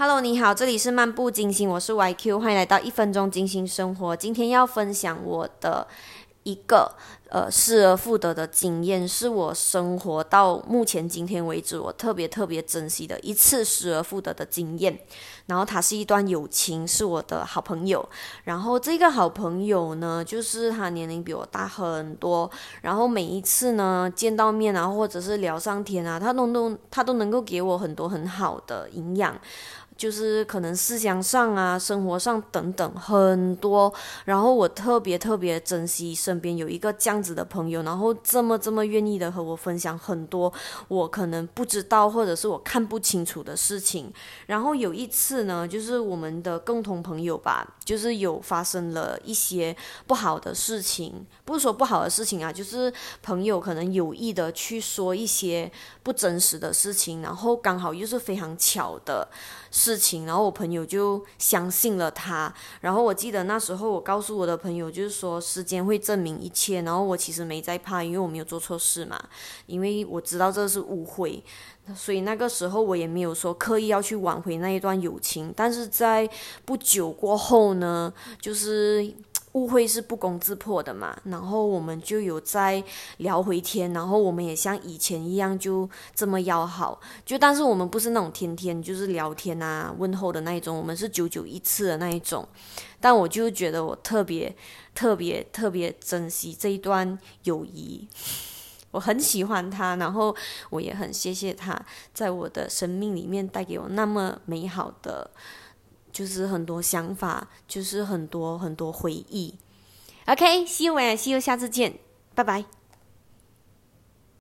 Hello，你好，这里是漫步金星，我是 YQ，欢迎来到一分钟金星生活。今天要分享我的一个呃失而复得的经验，是我生活到目前今天为止我特别特别珍惜的一次失而复得的经验。然后它是一段友情，是我的好朋友。然后这个好朋友呢，就是他年龄比我大很多。然后每一次呢见到面啊，或者是聊上天啊，他都都他都能够给我很多很好的营养。就是可能思想上啊，生活上等等很多，然后我特别特别珍惜身边有一个这样子的朋友，然后这么这么愿意的和我分享很多我可能不知道或者是我看不清楚的事情。然后有一次呢，就是我们的共同朋友吧，就是有发生了一些不好的事情，不是说不好的事情啊，就是朋友可能有意的去说一些不真实的事情，然后刚好又是非常巧的。事事情，然后我朋友就相信了他。然后我记得那时候我告诉我的朋友，就是说时间会证明一切。然后我其实没在怕，因为我没有做错事嘛。因为我知道这是误会，所以那个时候我也没有说刻意要去挽回那一段友情。但是在不久过后呢，就是。误会是不攻自破的嘛，然后我们就有在聊回天，然后我们也像以前一样就这么要好，就但是我们不是那种天天就是聊天啊问候的那一种，我们是久久一次的那一种，但我就觉得我特别特别特别珍惜这一段友谊，我很喜欢他，然后我也很谢谢他在我的生命里面带给我那么美好的。就是很多想法，就是很多很多回忆。OK，see you，see you，下次见，拜拜。